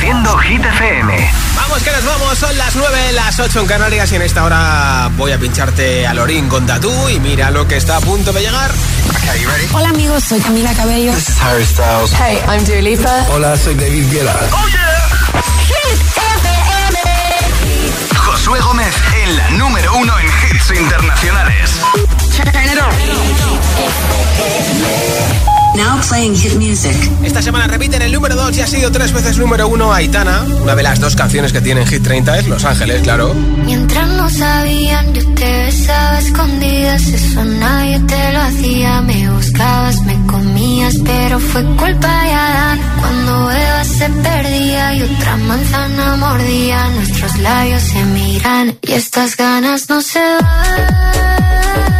Reproduciendo Hit FM. Vamos que nos vamos, son las 9, las 8 en Canarias y en esta hora voy a pincharte a Lorín con Tatú y mira lo que está a punto de llegar. Hola amigos, soy Camila Cabello. This is Harry Styles. Hey, I'm Dua Lipa. Hola, soy David Guetta. Oh yeah. Hit FM. Josué Gómez en la número uno en hits internacionales. Now playing hit music. Esta semana repiten el número 2 y ha sido tres veces número 1 Aitana. Una de las dos canciones que tienen Hit 30 es Los Ángeles, claro. Mientras no sabían, yo te besaba escondidas. Eso nadie te lo hacía. Me buscabas, me comías, pero fue culpa de Adán. Cuando Eva se perdía y otra manzana mordía, nuestros labios se miran y estas ganas no se van.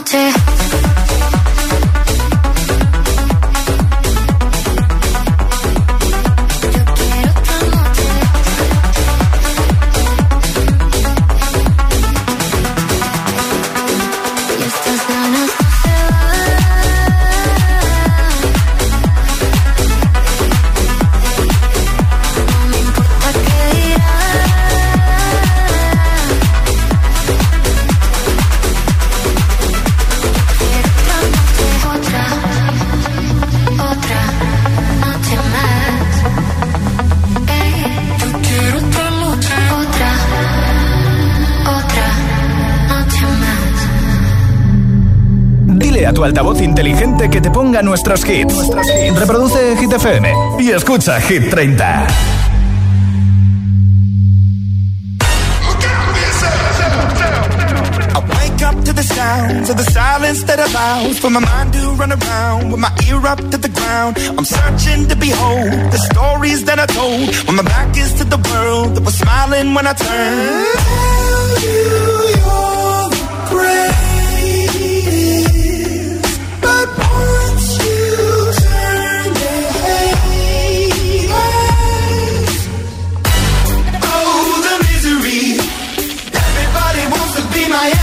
Noche. Altavoz inteligente que te ponga nuestros hits. Reproduce Hit FM y escucha Hit 30. I wake up to the sounds of the silence that allows for my mind to run around with my ear up to the ground. I'm searching to behold the stories that I told when my back is to the world that was smiling when I turned.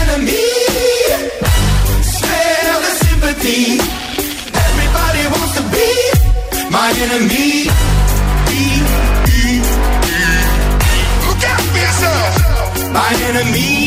Enemy. Smell the sympathy. Everybody wants to be my enemy. Be. Look out for yourself. My enemy.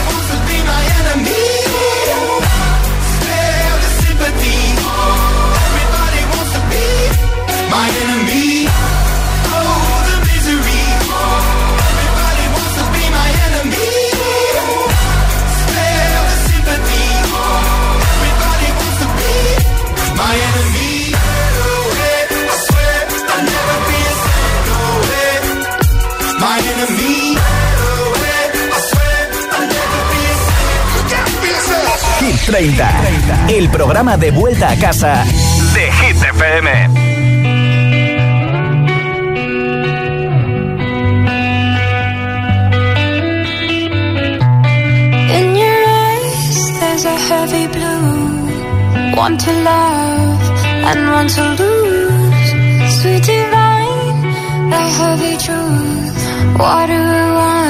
30, el programa de vuelta a casa de Hit FM. A heavy blue. One to love and one to lose. Sweet divine, the heavy truth. Water and wine,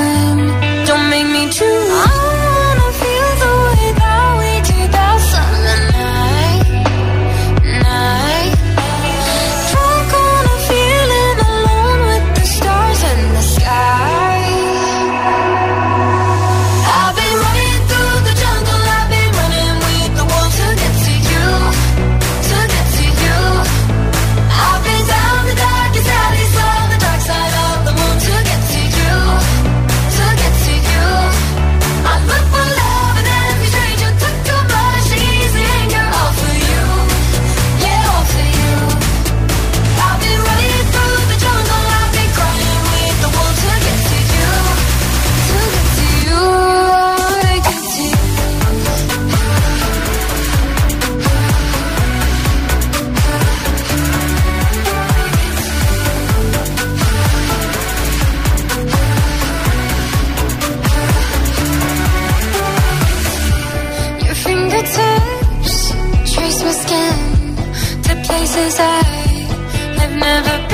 never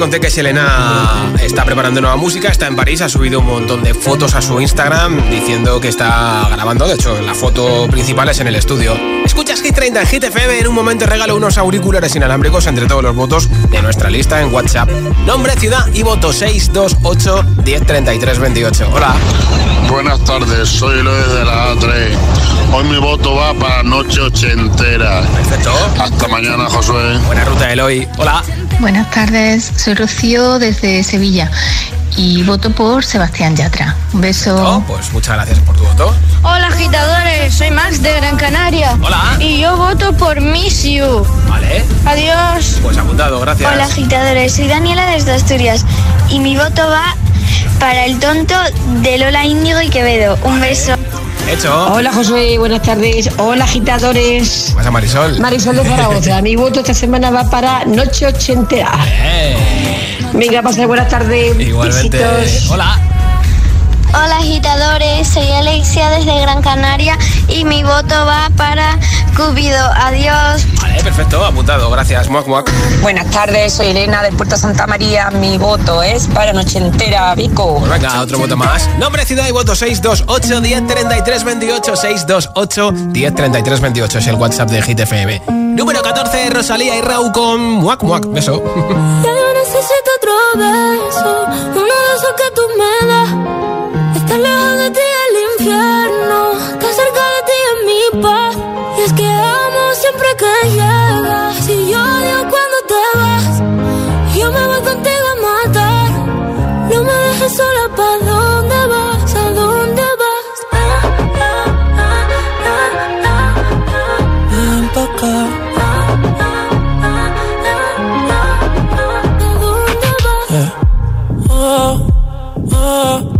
conté que Selena está preparando nueva música, está en París, ha subido un montón de fotos a su Instagram diciendo que está grabando. De hecho, la foto principal es en el estudio. Escuchas Hit 30 en Hit FM. En un momento regalo unos auriculares inalámbricos entre todos los votos de nuestra lista en WhatsApp. Nombre, ciudad y voto 628 1033 28. Hola. Buenas tardes, soy Eloy de la A3. Hoy mi voto va para Noche Ochentera. Perfecto. Hasta mañana, Josué. Buena ruta, Eloy. Hola. Buenas tardes, soy Rocío desde Sevilla y voto por Sebastián Yatra. Un beso. Oh, pues muchas gracias por tu voto. Hola agitadores, soy Max de Gran Canaria. Hola. Y yo voto por Miss You. Vale. Adiós. Pues apuntado, gracias. Hola agitadores, soy Daniela desde Asturias y mi voto va para el tonto de Lola Índigo y Quevedo. Un beso. Hecho. Hola Josué, buenas tardes. Hola agitadores. ¿Qué pasa, Marisol? Marisol de Zaragoza. Mi voto esta semana va para Noche Ochentera. Venga, pasar buenas tardes. Igualmente. Besitos. Hola. Hola agitadores, soy Alexia desde Gran Canaria y mi voto va para Cupido. Adiós. Vale, perfecto, apuntado, gracias. Muac, muac. Buenas tardes, soy Elena de Puerto Santa María. Mi voto es para Noche Entera, Vico. Pues venga, otro voto más. Nombre, ciudad y voto 628 1033 28 628 1033 28 es el WhatsApp de Hit FM. Número 14, Rosalía y Rau con Muac, muac. Beso. Ya yo necesito otro beso, uno de esos que tú me das. Lejos de ti el infierno, estar cerca de ti es mi paz. Y es que amo siempre que llegas. Si yo odio cuando te vas, yo me voy contigo a matar. No me dejes sola, ¿pa' dónde vas? ¿A dónde vas? Ah, ah, ah, ah, ah, ah. Ven pa' acá. ¿A dónde vas? Oh, oh,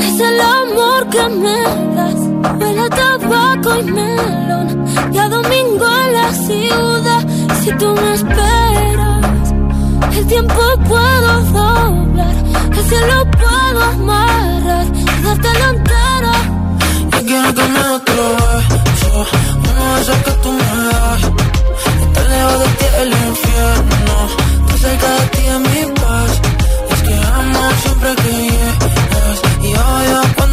es el amor que me das. Huele tabaco y melón. Y a domingo en la ciudad. Si tú me esperas, el tiempo puedo doblar. El cielo puedo amarrar. Y dártelo entero. Yo quiero des otro beso, uno de esos que tú me das. Estar lejos de ti el infierno, estar cerca de ti es mi paz. Es que amo siempre que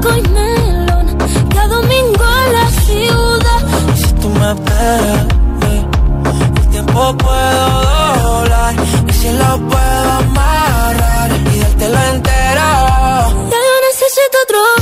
tabaco y melón. Cada domingo en la ciudad. Si tú me esperas, eh, el tiempo puedo doblar y si lo puedo amarrar y dártelo entero. Ya yo necesito otro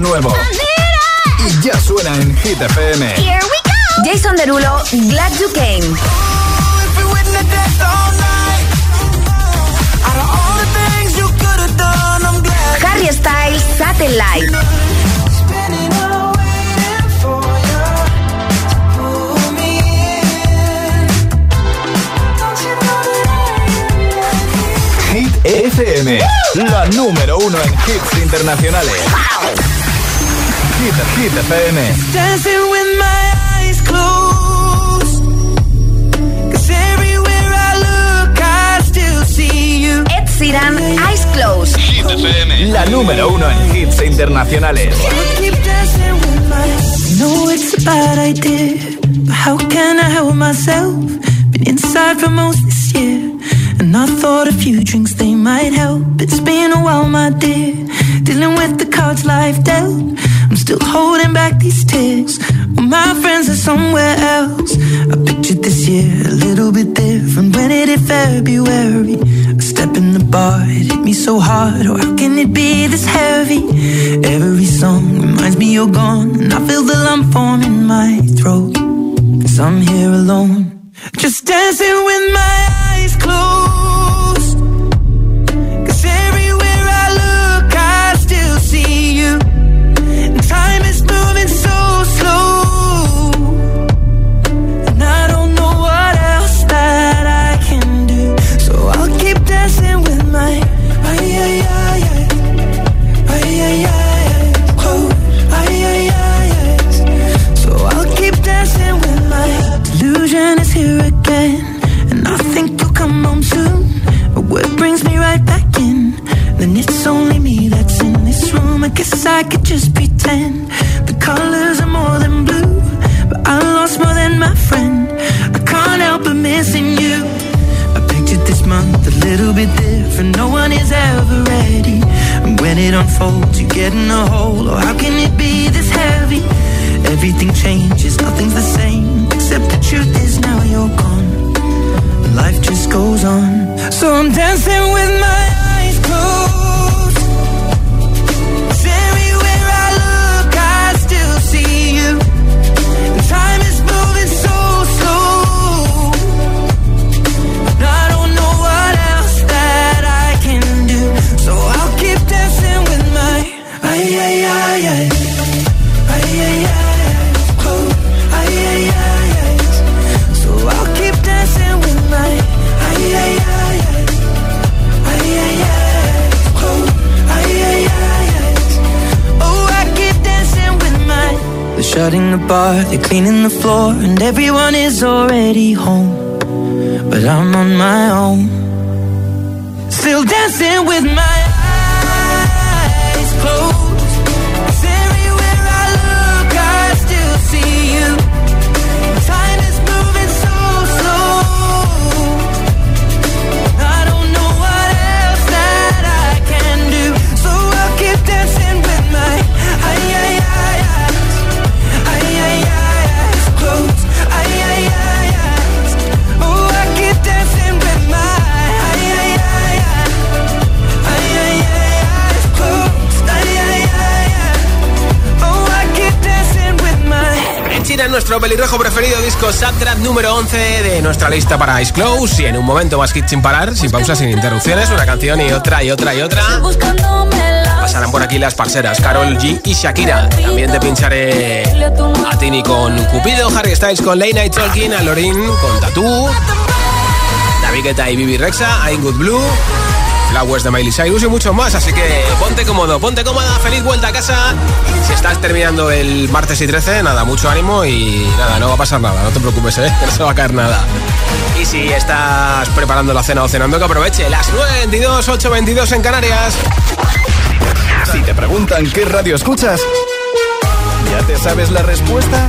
es nuevo. Y ya suena en Hit FM. Here we go. Jason Derulo, Glad You Came. Harry Styles, Satellite. Hit FM, la número uno en hits internacionales. Hit, Hit FM. Dancing with my eyes closed. Cause everywhere I look, I still see you. Ed Sheeran, Eyes Closed. Hit FM, la número uno en hits internacionales. Keep dancing with my know it's a bad idea, but how can I help myself? Been inside for most this year, and I thought a few drinks they might help. It's been a while, my dear, dealing with the cards life dealt. Still holding back these tears. Well, my friends are somewhere else. I pictured this year a little bit different. When it hit February, a step in the bar, it hit me so hard. Oh, how can it be this heavy? Every song reminds me you're gone, and I feel the lump form in my throat. Cause I'm here alone, already home. Nuestro pelirrojo preferido disco Subtrap número 11 de nuestra lista para Ice Close. Y en un momento más hit sin parar, sin pausas, sin interrupciones, una canción y otra y otra y otra. Pasarán por aquí las parceras Carol G y Shakira. También te pincharé a Tini con Cupido, Harry Styles con Late Night Talking, a Lorin con Tattoo, David Guetta y Bibi Rexa, I'm Good Blue. Flowers de Miley Cyrus y mucho más, así que ponte cómodo, ponte cómoda, feliz vuelta a casa. Si estás terminando el martes y 13, nada, mucho ánimo y nada, no va a pasar nada, no te preocupes, ¿eh? no se va a caer nada. Y si estás preparando la cena o cenando, que aproveche las 9.22, 8.22 en Canarias. Si te preguntan qué radio escuchas, ¿ya te sabes la respuesta?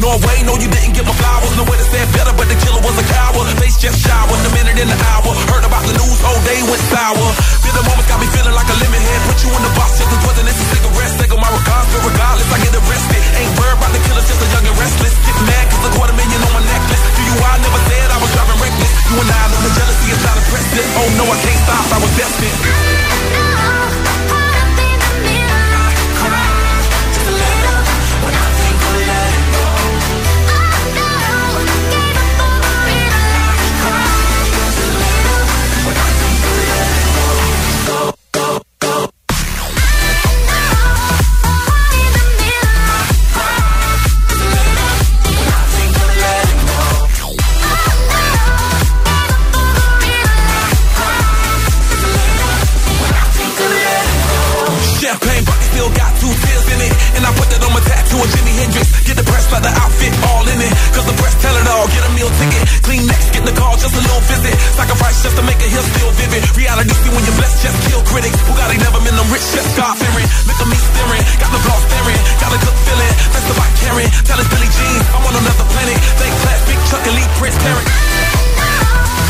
Norway, no, you didn't get my flowers. No way to say better, but the killer was a coward. Face just shower, a minute in the hour. Heard about the news, oh, whole day went sour. Feel the moments got me feeling like a lemon head. Put you in the box, just as wasn't this a cigarette. Take my regards, but regardless, I get arrested. Ain't worried about the killer, just a young and restless. Get mad, cause a quarter million on my necklace. Do you, I never said I was driving reckless. You and I know the jealousy is not impressive. Oh no, I can't stop, I was destined. Champagne a little visit. Sacrifice just to make it hill still vivid. Reality see when you're blessed, just kill critics. Bugatti never been them rich, just God fearing. Look at me staring, got the block staring. Got a good feeling, that's about caring. Tell us Billy Jean, I'm on another planet. Thank class, big elite, Prince Parent.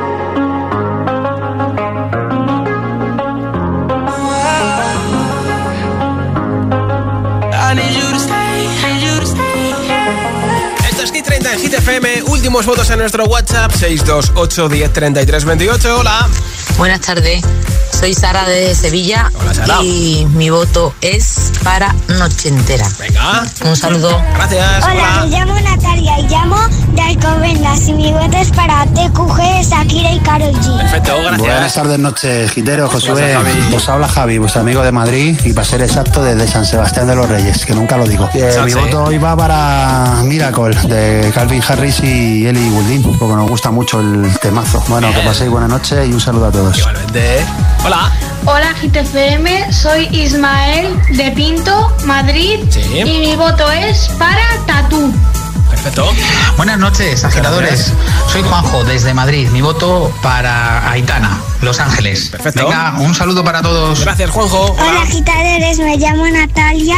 en Hit FM. Últimos votos en nuestro WhatsApp: 628 10 33 28. Hola. Buenas tardes. Soy Sara de Sevilla Hola, Sara. y mi voto es para Noche Entera. Venga. Un saludo. Gracias. Hola, me llamo Natalia y llamo de Alcobendas y mi voto es para TQG, Shakira y Karol G. Perfecto, gracias. Buenas tardes, noches, Gitero, Josué. Os habla Javi, vuestro amigo de Madrid y para ser exacto desde San Sebastián de los Reyes, que nunca lo digo. Eh, mi voto hoy va para Miracle de Calvin Harris y Ellie Goulding, porque nos gusta mucho el temazo. Bueno, que paséis buena noche y un saludo a todos. Igualmente. Hola. Hola GTFM, soy Ismael de Pinto, Madrid Sí. y mi voto es para Tatú. Perfecto. Buenas noches, agitadores. Soy Juanjo desde Madrid. Mi voto para Aitana, Los Ángeles. Perfecto. Venga, un saludo para todos. Gracias, Juanjo. Hola agitadores, me llamo Natalia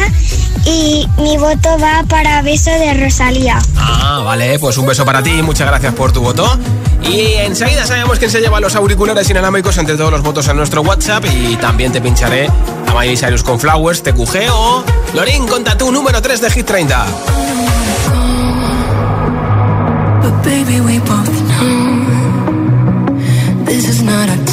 y mi voto va para Beso de Rosalía. Ah, vale, pues un beso para ti, muchas gracias por tu voto. Y enseguida sabemos quién se lleva los auriculares inalámbricos entre todos los votos en nuestro WhatsApp y también te pincharé a Miley Cyrus con Flowers, TQG o Lorin con Tatú número 3 de Hit 30. Baby, we both know this is not our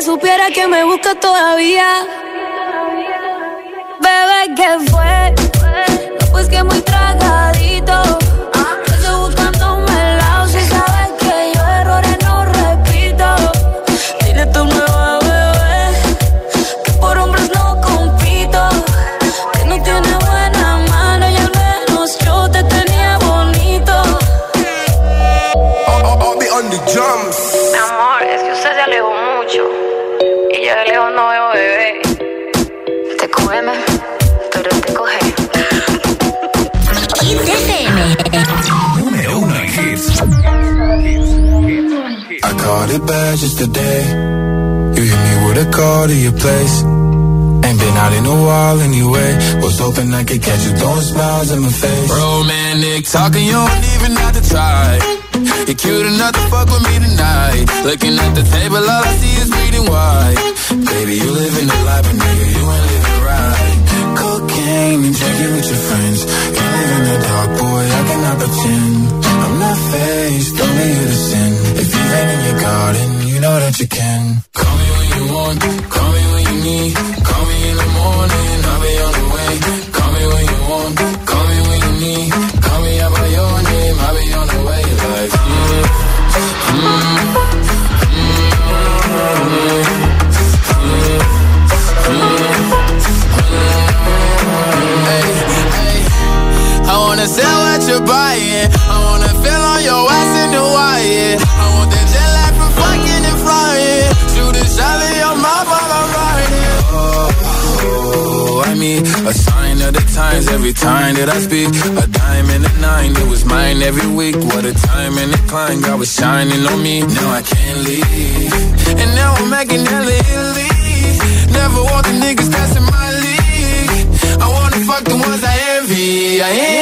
supiera que me busca todavía. Bebé, que fue. wall anyway. Was hoping I could catch you throwing smiles in my face. Romantic talking, you don't even have to try. You're cute enough to fuck with me tonight. Looking at the table, all I see is bleeding white. Baby, you living the life, but nigga, you ain't living right. Cocaine and drinking with your friends. You live in the dark, boy, I cannot pretend. I'm not faced, only you to sin. If you ain't in your garden, you know that you every time that I speak. A diamond and a nine, it was mine every week. What a time and a climb, God was shining on me. Now I can't leave. And now I'm making hella Italy. Never want the niggas that's my league. I wanna fuck the ones I envy. I envy.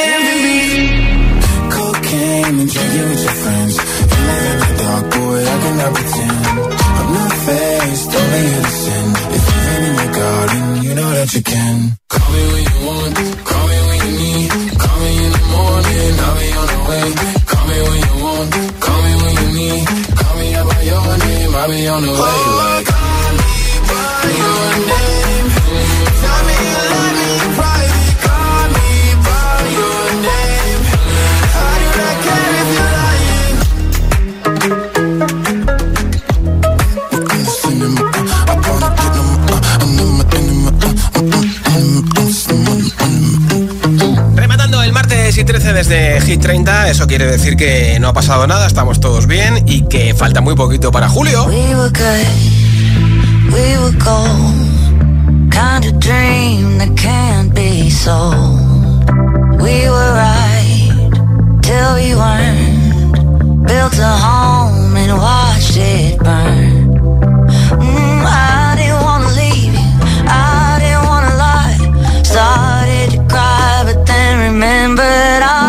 30, eso quiere decir que no ha pasado nada, estamos todos bien y que falta muy poquito para julio. We were good, we were gold. Kind of dream that can't be sold. We were right till we weren't. Built a home and watched it burn. Mm, I didn't wanna leave you, I didn't wanna lie. Started to cry, but then remembered I,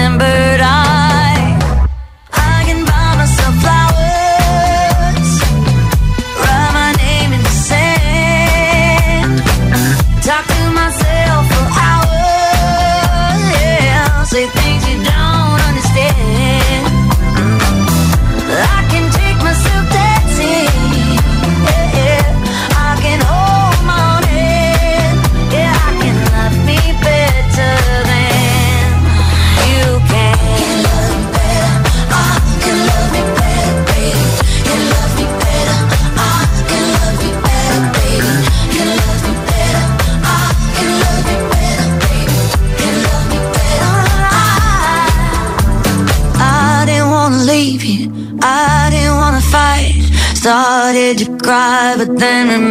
then remembered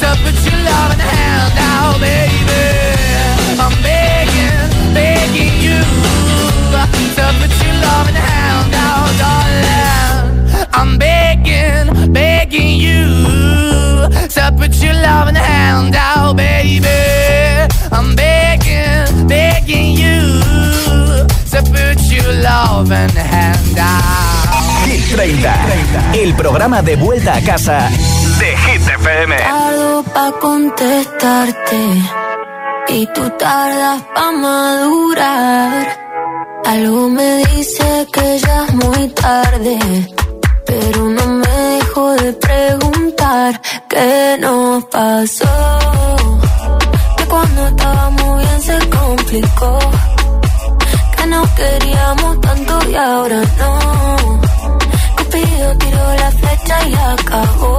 To put your loving hand out, baby. I'm begging, begging you. To put your loving hand out, darling. I'm begging, begging you. To put your loving hand out, baby. I'm begging, begging you. To put your loving hand out. Hit 30, el programa de vuelta a casa de Hit FM. Tardo pa' contestarte y tú tardas pa' madurar. Algo me dice que ya es muy tarde, pero no me dejo de preguntar qué nos pasó. Que cuando estábamos bien se complicó, que nos queríamos tanto y ahora no. Cupido tiró la flecha y acabó.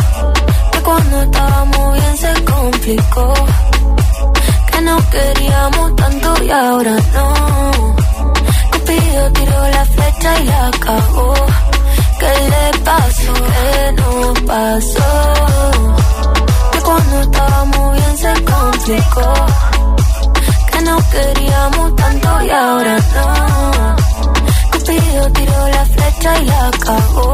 Cuando estábamos bien se complicó. Que nos queríamos tanto y ahora no. Cupido tiró la flecha y la acabó. ¿Qué le pasó? ¿Qué nos pasó? Que cuando estábamos bien se complicó. Que nos queríamos tanto y ahora no. Cupido tiró la flecha y la acabó.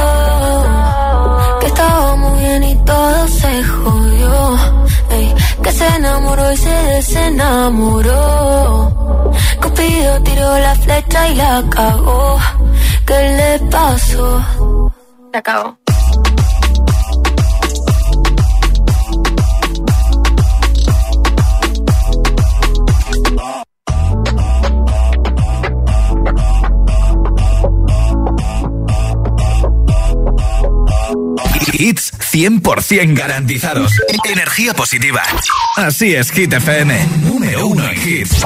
Se desenamoró. Cupido tiró la flecha y la cagó. ¿Qué le pasó? Se acabó. Hits 100% garantizados. Energía positiva. Así es, Hit FM. Número uno en hits.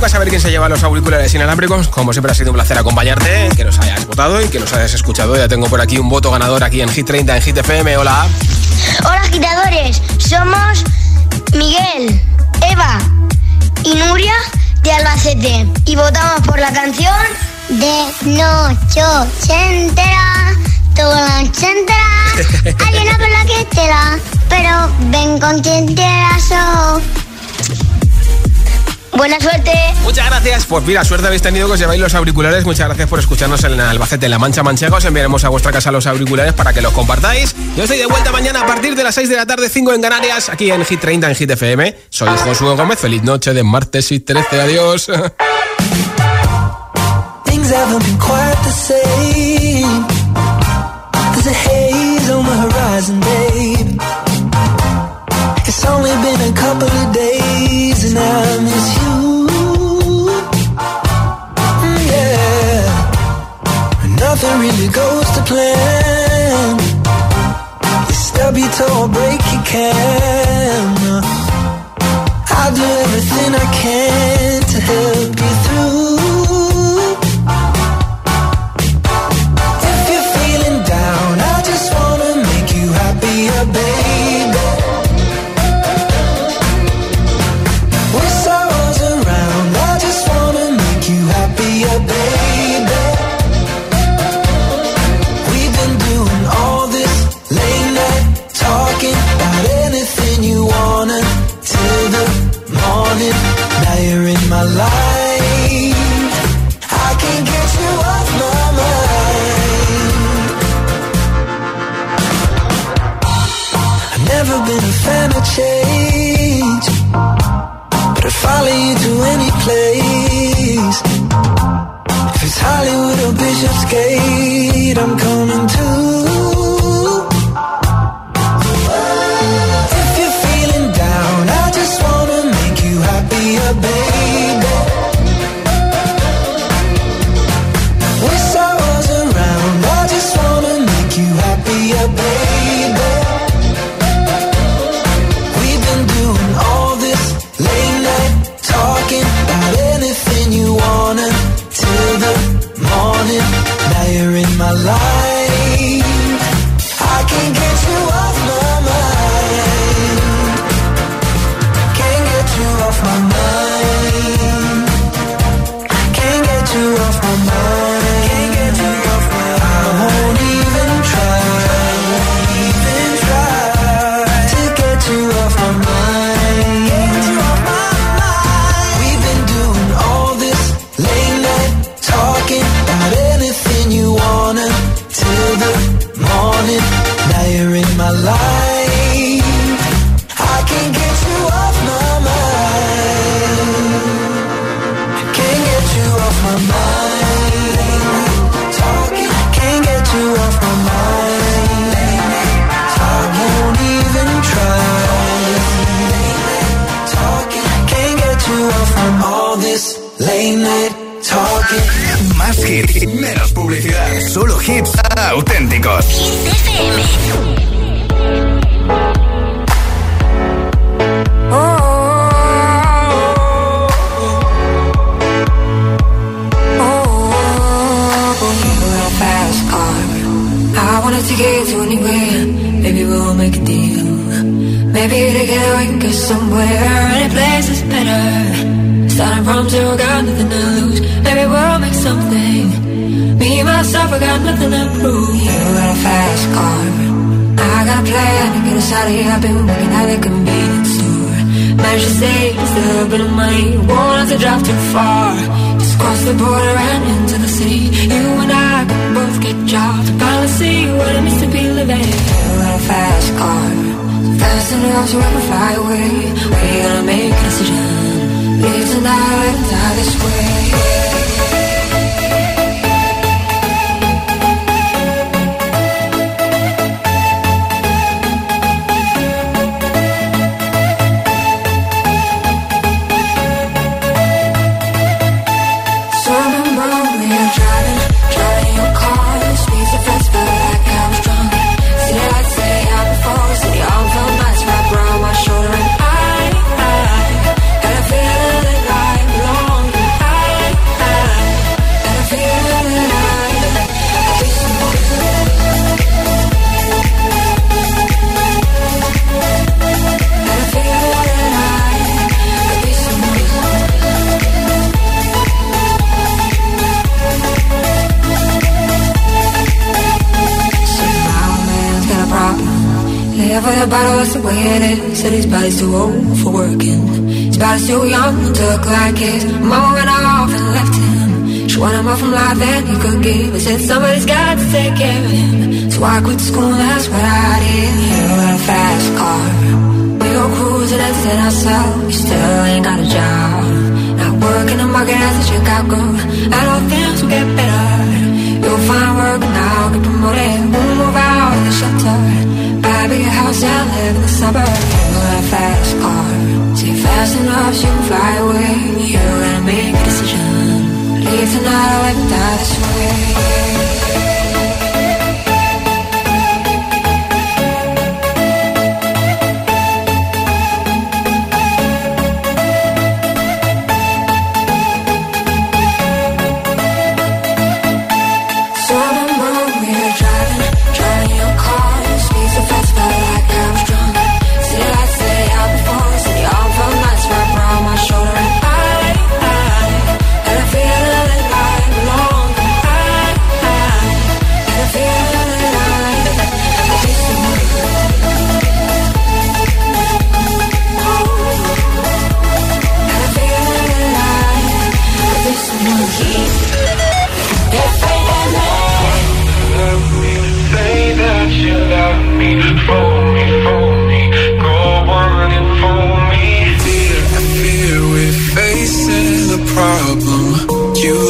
Toca saber quién se lleva los auriculares inalámbricos. Como siempre ha sido un placer acompañarte, que nos hayas votado y que nos hayas escuchado. Ya tengo por aquí un voto ganador aquí en Hit 30 en Hit FM. Hola. Hola agitadores, somos Miguel, Eva y Nuria de Albacete y votamos por la canción de noche entera, toda la noche entera. Que te pero ven con quien. Buena suerte. Muchas gracias. Pues mira, suerte habéis tenido que os lleváis los auriculares. Muchas gracias por escucharnos en el Albacete, en La Mancha Manchega. Os enviaremos a vuestra casa los auriculares para que los compartáis. Yo estoy de vuelta mañana a partir de las 6 de la tarde, 5 en Canarias, aquí en Hit 30 en Hit Soy Josué Gómez. Feliz noche de martes y 13. Adiós. really goes to plan. You stub your toe or break your can. I'll do everything I can. To. I've been working at a convenience store. To just a little bit of money. Won't have to drive too far. Just cross the border and into the city. You and I can both get jobs. Finally see what it means to be living. You got a fast car. Fast enough so I can fly away. We gonna make a decision. Live tonight and die this way. Body's too old for working. His body's too young to look like his. Mama went off and left him. She wanted more from life than he could give. I said somebody's got to take care of him. So I quit school, that's what I did. You got a fast car. We go cruising and set ourselves. You still ain't got a job. Not working the market as a Chicago. I know things will get better. You'll find work now, get promoted. We'll move out of the shelter. Buy a bigger house and live in the suburbs. A fast car. Say fast enough so can fly away. You gotta make a decision. Leave tonight or let die this way.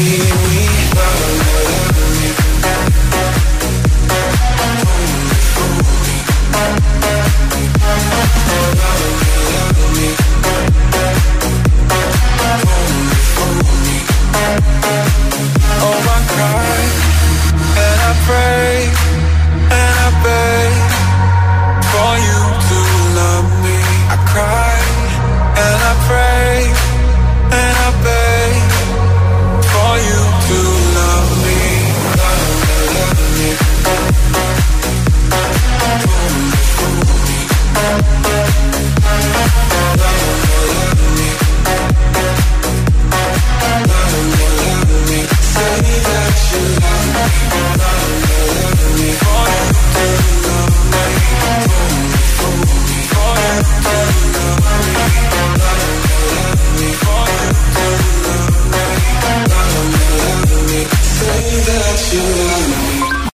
That